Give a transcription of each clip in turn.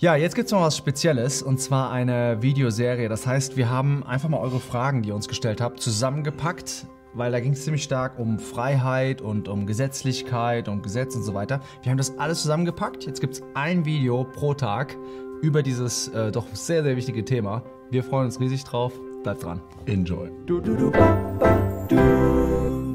Ja, jetzt gibt es noch was Spezielles und zwar eine Videoserie. Das heißt, wir haben einfach mal eure Fragen, die ihr uns gestellt habt, zusammengepackt, weil da ging es ziemlich stark um Freiheit und um Gesetzlichkeit und Gesetz und so weiter. Wir haben das alles zusammengepackt. Jetzt gibt es ein Video pro Tag über dieses äh, doch sehr, sehr wichtige Thema. Wir freuen uns riesig drauf. Bleibt dran. Enjoy.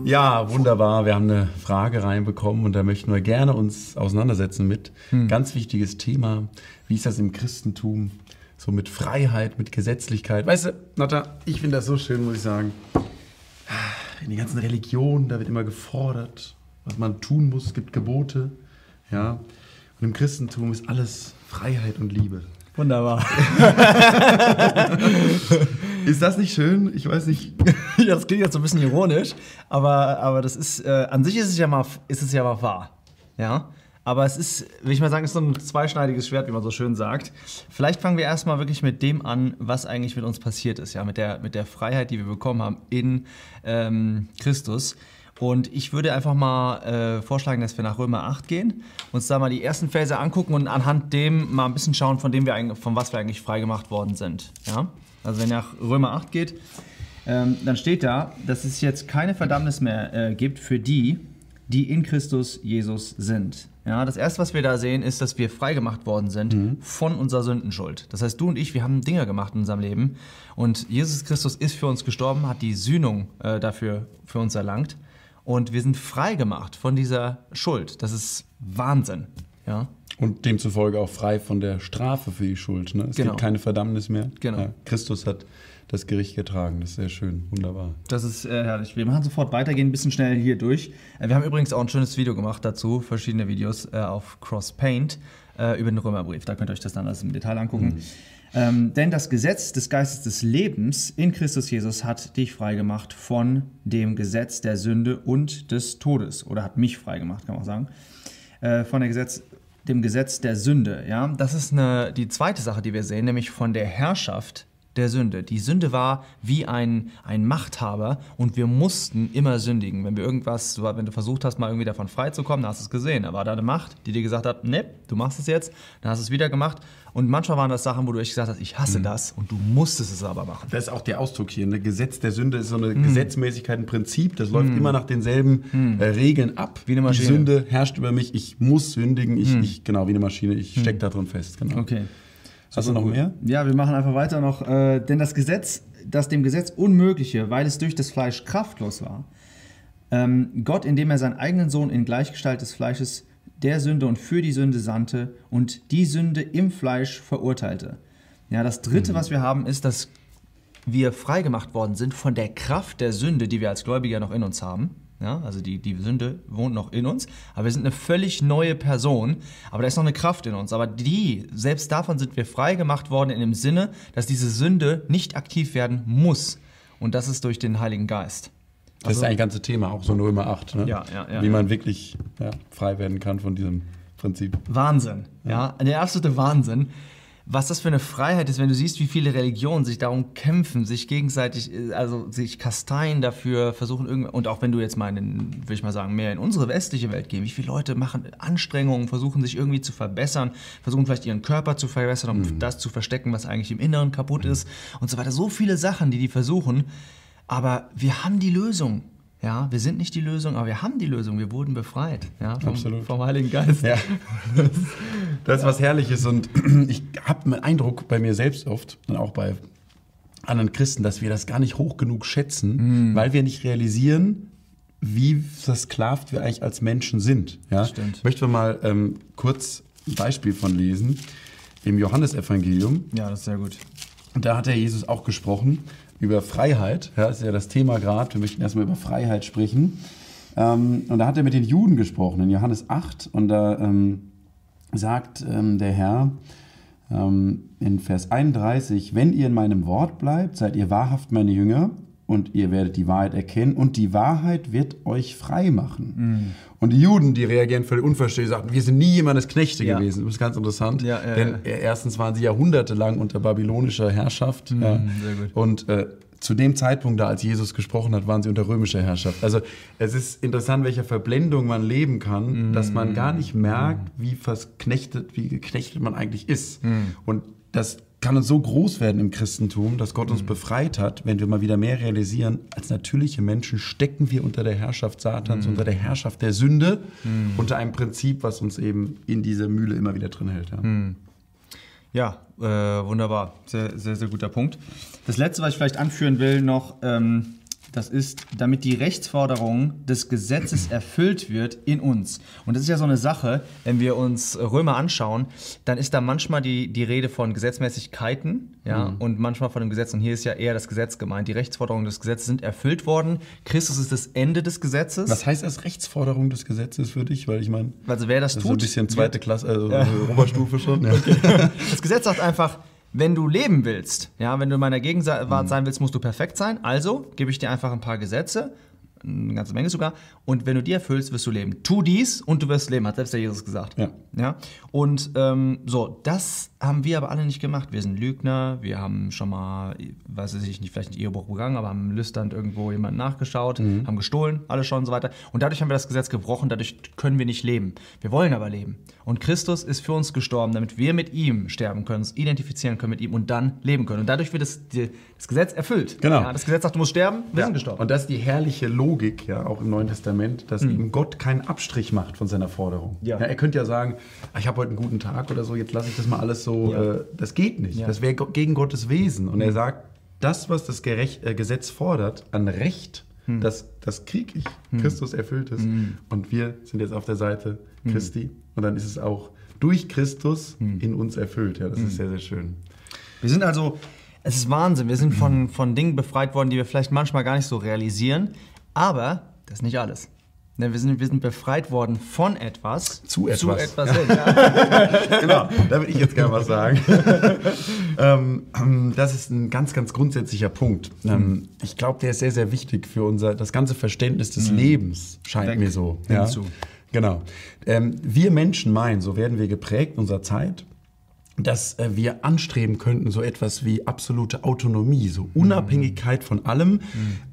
Ja, wunderbar. Wir haben eine Frage reinbekommen und da möchten wir gerne uns auseinandersetzen mit. Hm. Ganz wichtiges Thema. Wie ist das im Christentum? So mit Freiheit, mit Gesetzlichkeit. Weißt du, Natta, ich finde das so schön, muss ich sagen. In den ganzen Religionen, da wird immer gefordert, was man tun muss. Es gibt Gebote. Ja. Und im Christentum ist alles Freiheit und Liebe. Wunderbar. ist das nicht schön? Ich weiß nicht. das klingt jetzt so ein bisschen ironisch, aber, aber das ist, äh, an sich ist es ja mal, ist es ja mal wahr. Ja. Aber es ist, will ich mal sagen, ist so ein zweischneidiges Schwert, wie man so schön sagt. Vielleicht fangen wir erstmal wirklich mit dem an, was eigentlich mit uns passiert ist, ja, mit der, mit der Freiheit, die wir bekommen haben in ähm, Christus. Und ich würde einfach mal äh, vorschlagen, dass wir nach Römer 8 gehen, uns da mal die ersten Verse angucken und anhand dem mal ein bisschen schauen, von, dem wir von was wir eigentlich freigemacht worden sind. Ja? Also wenn ihr nach Römer 8 geht, ähm, dann steht da, dass es jetzt keine Verdammnis mehr äh, gibt für die, die in Christus Jesus sind. Ja, das erste, was wir da sehen, ist, dass wir freigemacht worden sind mhm. von unserer Sündenschuld. Das heißt, du und ich, wir haben Dinge gemacht in unserem Leben und Jesus Christus ist für uns gestorben, hat die Sühnung äh, dafür für uns erlangt und wir sind frei gemacht von dieser Schuld. Das ist Wahnsinn. Ja? Und demzufolge auch frei von der Strafe für die Schuld. Ne? Es genau. gibt keine Verdammnis mehr. Genau. Ja, Christus hat das Gericht getragen. Das ist sehr schön, wunderbar. Das ist äh, herrlich. Wir machen sofort weitergehen, ein bisschen schnell hier durch. Äh, wir haben übrigens auch ein schönes Video gemacht dazu, verschiedene Videos äh, auf CrossPaint äh, über den Römerbrief. Da könnt ihr euch das dann alles im Detail angucken. Mhm. Ähm, denn das Gesetz des Geistes des Lebens in Christus Jesus hat dich freigemacht von dem Gesetz der Sünde und des Todes. Oder hat mich freigemacht, kann man auch sagen. Äh, von der Gesetz, dem Gesetz der Sünde. Ja? Das ist eine, die zweite Sache, die wir sehen, nämlich von der Herrschaft der Sünde. Die Sünde war wie ein, ein Machthaber und wir mussten immer sündigen. Wenn wir irgendwas, wenn du versucht hast, mal irgendwie davon freizukommen, dann hast du es gesehen. Da war da eine Macht, die dir gesagt hat, ne, du machst es jetzt, dann hast du es wieder gemacht. Und manchmal waren das Sachen, wo du echt gesagt hast, ich hasse mhm. das und du musstest es aber machen. Das ist auch der Ausdruck hier. Ne? Gesetz der Sünde ist so eine mhm. Gesetzmäßigkeit, ein Prinzip. Das läuft mhm. immer nach denselben mhm. äh, Regeln ab. Wie eine Maschine. Die Sünde herrscht über mich, ich muss sündigen, ich, mhm. ich genau, wie eine Maschine, ich stecke da drin fest. Genau. Okay. Hast du noch mehr? Ja, wir machen einfach weiter noch. Äh, denn das Gesetz, das dem Gesetz Unmögliche, weil es durch das Fleisch kraftlos war, ähm, Gott, indem er seinen eigenen Sohn in Gleichgestalt des Fleisches der Sünde und für die Sünde sandte und die Sünde im Fleisch verurteilte. Ja, das dritte, mhm. was wir haben, ist, dass wir freigemacht worden sind von der Kraft der Sünde, die wir als Gläubiger noch in uns haben. Ja, also die, die Sünde wohnt noch in uns, aber wir sind eine völlig neue Person, aber da ist noch eine Kraft in uns. Aber die, selbst davon sind wir frei gemacht worden in dem Sinne, dass diese Sünde nicht aktiv werden muss. Und das ist durch den Heiligen Geist. Das also, ist eigentlich ganze Thema, auch so Römer 8, ne? ja, ja, ja, wie man wirklich frei werden kann von diesem Prinzip. Wahnsinn, ja, ja. der absolute Wahnsinn was das für eine Freiheit ist, wenn du siehst, wie viele Religionen sich darum kämpfen, sich gegenseitig, also sich kasteien dafür, versuchen irgendwie, und auch wenn du jetzt mal in, würde ich mal sagen, mehr in unsere westliche Welt gehen, wie viele Leute machen Anstrengungen, versuchen sich irgendwie zu verbessern, versuchen vielleicht ihren Körper zu verbessern, um mhm. das zu verstecken, was eigentlich im Inneren kaputt ist und so weiter. So viele Sachen, die die versuchen, aber wir haben die Lösung. Ja, wir sind nicht die Lösung, aber wir haben die Lösung. Wir wurden befreit ja, vom, Absolut. vom Heiligen Geist. Ja. Das, ist was Herrliches und ich habe den Eindruck bei mir selbst oft und auch bei anderen Christen, dass wir das gar nicht hoch genug schätzen, mm. weil wir nicht realisieren, wie versklavt wir eigentlich als Menschen sind. Ja? Stimmt. Ich möchte mal ähm, kurz ein Beispiel von lesen im Johannesevangelium. Ja, das ist sehr gut. Und da hat der Jesus auch gesprochen über Freiheit. Ja, ist ja das Thema gerade. Wir möchten erstmal über Freiheit sprechen. Ähm, und da hat er mit den Juden gesprochen, in Johannes 8. Und da ähm, sagt ähm, der Herr ähm, in Vers 31, wenn ihr in meinem Wort bleibt, seid ihr wahrhaft meine Jünger und ihr werdet die Wahrheit erkennen und die Wahrheit wird euch frei machen. Mhm. Und die Juden, die reagieren völlig unverständlich, sagten, wir sind nie jemandes Knechte ja. gewesen. Das ist ganz interessant. Ja, ja, denn erstens waren sie jahrhundertelang unter babylonischer Herrschaft. Mhm, und äh, zu dem Zeitpunkt da, als Jesus gesprochen hat, waren sie unter römischer Herrschaft. Also es ist interessant, welcher Verblendung man leben kann, mm. dass man gar nicht merkt, wie verknechtet, wie geknechtet man eigentlich ist. Mm. Und das kann uns so groß werden im Christentum, dass Gott uns mm. befreit hat, wenn wir mal wieder mehr realisieren, als natürliche Menschen stecken wir unter der Herrschaft Satans, unter der Herrschaft der Sünde, unter einem Prinzip, was uns eben in diese Mühle immer wieder drin hält. Ja. Ja, äh, wunderbar. Sehr, sehr, sehr guter Punkt. Das letzte, was ich vielleicht anführen will, noch, ähm, das ist, damit die Rechtsforderung des Gesetzes erfüllt wird in uns. Und das ist ja so eine Sache, wenn wir uns Römer anschauen, dann ist da manchmal die, die Rede von Gesetzmäßigkeiten ja, mhm. und manchmal von dem Gesetz. Und hier ist ja eher das Gesetz gemeint. Die Rechtsforderungen des Gesetzes sind erfüllt worden. Christus ist das Ende des Gesetzes. Was heißt das Rechtsforderung des Gesetzes für dich? Weil ich meine, also wer das, das tut, ist so ein bisschen zweite Klasse, also ja. Oberstufe schon. Ja. Okay. Das Gesetz sagt einfach, wenn du leben willst, ja, wenn du in meiner Gegenwart sein willst, musst du perfekt sein. Also gebe ich dir einfach ein paar Gesetze eine ganze Menge sogar. Und wenn du die erfüllst, wirst du leben. Tu dies und du wirst leben, hat selbst der Jesus gesagt. Ja. ja? Und ähm, so, das haben wir aber alle nicht gemacht. Wir sind Lügner, wir haben schon mal, weiß ich nicht, vielleicht ein Ehebruch begangen, aber haben lüsternd irgendwo jemanden nachgeschaut, mhm. haben gestohlen, alles schon und so weiter. Und dadurch haben wir das Gesetz gebrochen, dadurch können wir nicht leben. Wir wollen aber leben. Und Christus ist für uns gestorben, damit wir mit ihm sterben können, uns identifizieren können mit ihm und dann leben können. Und dadurch wird das, das Gesetz erfüllt. Genau. Ja, das Gesetz sagt, du musst sterben, wir ja. sind gestorben. Und das ist die herrliche Logik Logik, ja, auch im Neuen Testament, dass mhm. eben Gott keinen Abstrich macht von seiner Forderung. Ja. ja er könnte ja sagen, ah, ich habe heute einen guten Tag oder so, jetzt lasse ich das mal alles so. Ja. Äh, das geht nicht. Ja. Das wäre gegen Gottes Wesen. Und mhm. er sagt, das, was das Gerecht, äh, Gesetz fordert, an Recht, mhm. das, das kriege ich. Mhm. Christus erfüllt es. Mhm. Und wir sind jetzt auf der Seite. Christi. Und dann ist es auch durch Christus in uns erfüllt. Ja, das ist sehr, sehr schön. Wir sind also es ist Wahnsinn. Wir sind von, von Dingen befreit worden, die wir vielleicht manchmal gar nicht so realisieren. Aber das ist nicht alles. Denn wir sind, wir sind befreit worden von etwas zu etwas. Zu etwas hin, ja. genau, da würde ich jetzt gerne was sagen. Ähm, ähm, das ist ein ganz, ganz grundsätzlicher Punkt. Ähm, ich glaube, der ist sehr, sehr wichtig für unser, das ganze Verständnis des mhm. Lebens, scheint Weg mir so. Ja? Genau. wir Menschen meinen, so werden wir geprägt in unserer Zeit, dass äh, wir anstreben könnten, so etwas wie absolute Autonomie, so Unabhängigkeit von allem, mhm.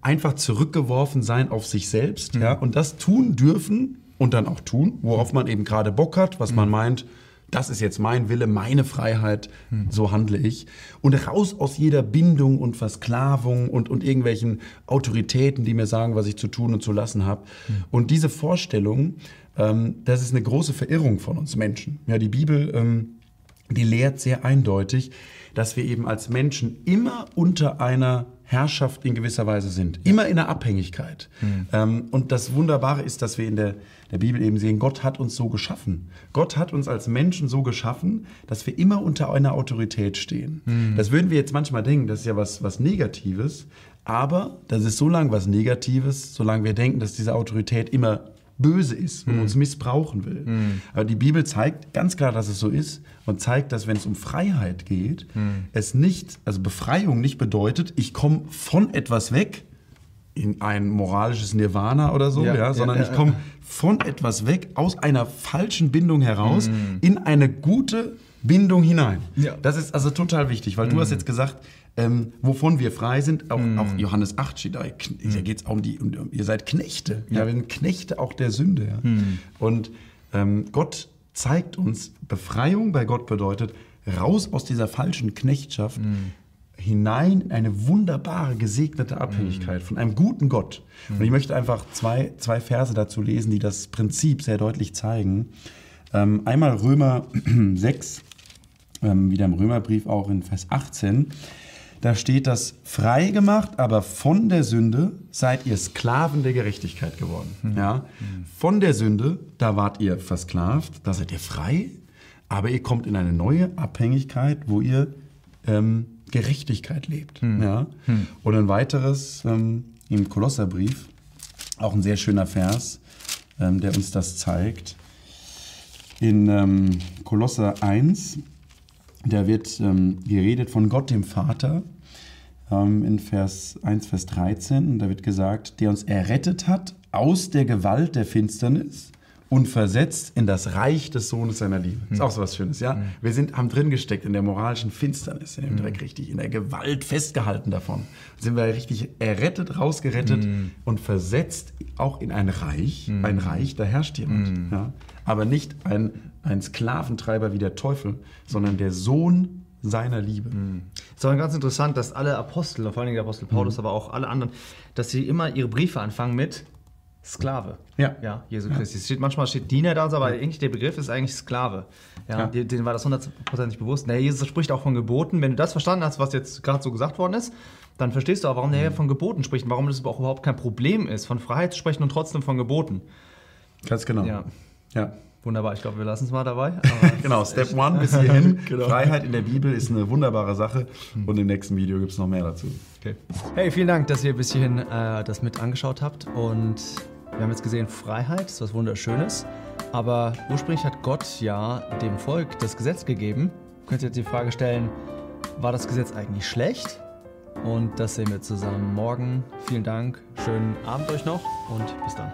einfach zurückgeworfen sein auf sich selbst mhm. ja, und das tun dürfen und dann auch tun, worauf man eben gerade Bock hat, was mhm. man meint, das ist jetzt mein Wille, meine Freiheit, mhm. so handle ich. Und raus aus jeder Bindung und Versklavung und, und irgendwelchen Autoritäten, die mir sagen, was ich zu tun und zu lassen habe. Mhm. Und diese Vorstellung, ähm, das ist eine große Verirrung von uns Menschen. Ja, die Bibel ähm, die lehrt sehr eindeutig, dass wir eben als Menschen immer unter einer Herrschaft in gewisser Weise sind, immer in einer Abhängigkeit. Mhm. Ähm, und das Wunderbare ist, dass wir in der, der Bibel eben sehen, Gott hat uns so geschaffen. Gott hat uns als Menschen so geschaffen, dass wir immer unter einer Autorität stehen. Mhm. Das würden wir jetzt manchmal denken, das ist ja was, was Negatives, aber das ist so lange was Negatives, solange wir denken, dass diese Autorität immer böse ist und mhm. uns missbrauchen will. Mhm. Aber die Bibel zeigt ganz klar, dass es so ist und zeigt, dass wenn es um Freiheit geht, mhm. es nicht, also Befreiung nicht bedeutet, ich komme von etwas weg in ein moralisches Nirvana oder so, ja, ja sondern ja, ja, ich komme von etwas weg aus einer falschen Bindung heraus mhm. in eine gute Bindung hinein. Das ist also total wichtig, weil du hast mhm. jetzt gesagt, ähm, wovon wir frei sind. Auch, mm. auch Johannes 8 steht da, da geht es um die, um, ihr seid Knechte. Ja. ja, wir sind Knechte auch der Sünde. Ja. Mm. Und ähm, Gott zeigt uns, Befreiung bei Gott bedeutet, raus aus dieser falschen Knechtschaft mm. hinein in eine wunderbare, gesegnete Abhängigkeit von einem guten Gott. Und ich möchte einfach zwei, zwei Verse dazu lesen, die das Prinzip sehr deutlich zeigen. Ähm, einmal Römer 6, ähm, wieder im Römerbrief auch in Vers 18. Da steht das frei gemacht, aber von der Sünde seid ihr Sklaven der Gerechtigkeit geworden. Mhm. Ja? Von der Sünde, da wart ihr versklavt, da seid ihr frei, aber ihr kommt in eine neue Abhängigkeit, wo ihr ähm, Gerechtigkeit lebt. Mhm. Ja? Mhm. Und ein weiteres ähm, im Kolosserbrief, auch ein sehr schöner Vers, ähm, der uns das zeigt. In ähm, Kolosser 1, da wird ähm, geredet von Gott, dem Vater, ähm, in Vers 1, Vers 13. Und da wird gesagt, der uns errettet hat aus der Gewalt der Finsternis und versetzt in das Reich des Sohnes seiner Liebe. Ist auch so was Schönes, ja? Wir sind, haben drin gesteckt in der moralischen Finsternis, in dem Dreck richtig, in der Gewalt festgehalten davon. Sind wir richtig errettet, rausgerettet und versetzt auch in ein Reich, ein Reich, da herrscht jemand. Ja? Aber nicht ein, ein Sklaventreiber wie der Teufel, sondern der Sohn seiner Liebe. Es ist auch ganz interessant, dass alle Apostel, vor allem der Apostel Paulus, aber auch alle anderen, dass sie immer ihre Briefe anfangen mit Sklave. Ja. Ja, Jesu Christi. Es steht, manchmal steht Diener da, aber eigentlich der Begriff ist eigentlich Sklave. Ja, Ja. Denen, war das hundertprozentig bewusst. Na, Jesus spricht auch von Geboten. Wenn du das verstanden hast, was jetzt gerade so gesagt worden ist, dann verstehst du auch, warum er von Geboten spricht und warum das auch überhaupt kein Problem ist, von Freiheit zu sprechen und trotzdem von Geboten. Ganz genau. Ja. ja. Wunderbar, ich glaube, wir lassen es mal dabei. Genau, Step One bis hierhin. Genau. Freiheit in der Bibel ist eine wunderbare Sache und im nächsten Video gibt es noch mehr dazu. Okay. Hey, vielen Dank, dass ihr bis hierhin äh, das mit angeschaut habt. Und wir haben jetzt gesehen, Freiheit ist was Wunderschönes. Aber ursprünglich hat Gott ja dem Volk das Gesetz gegeben. Könnt ihr jetzt die Frage stellen, war das Gesetz eigentlich schlecht? Und das sehen wir zusammen morgen. Vielen Dank, schönen Abend euch noch und bis dann.